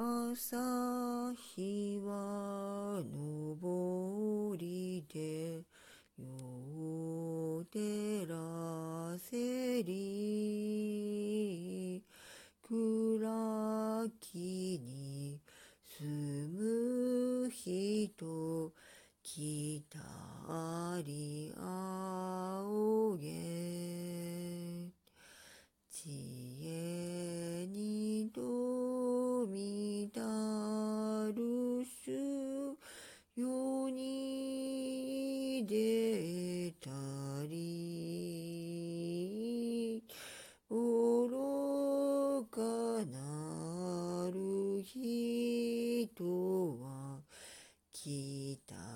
朝日は昇りで夜を照らせり暗きに住む人来たり出たり愚かなる人は来た。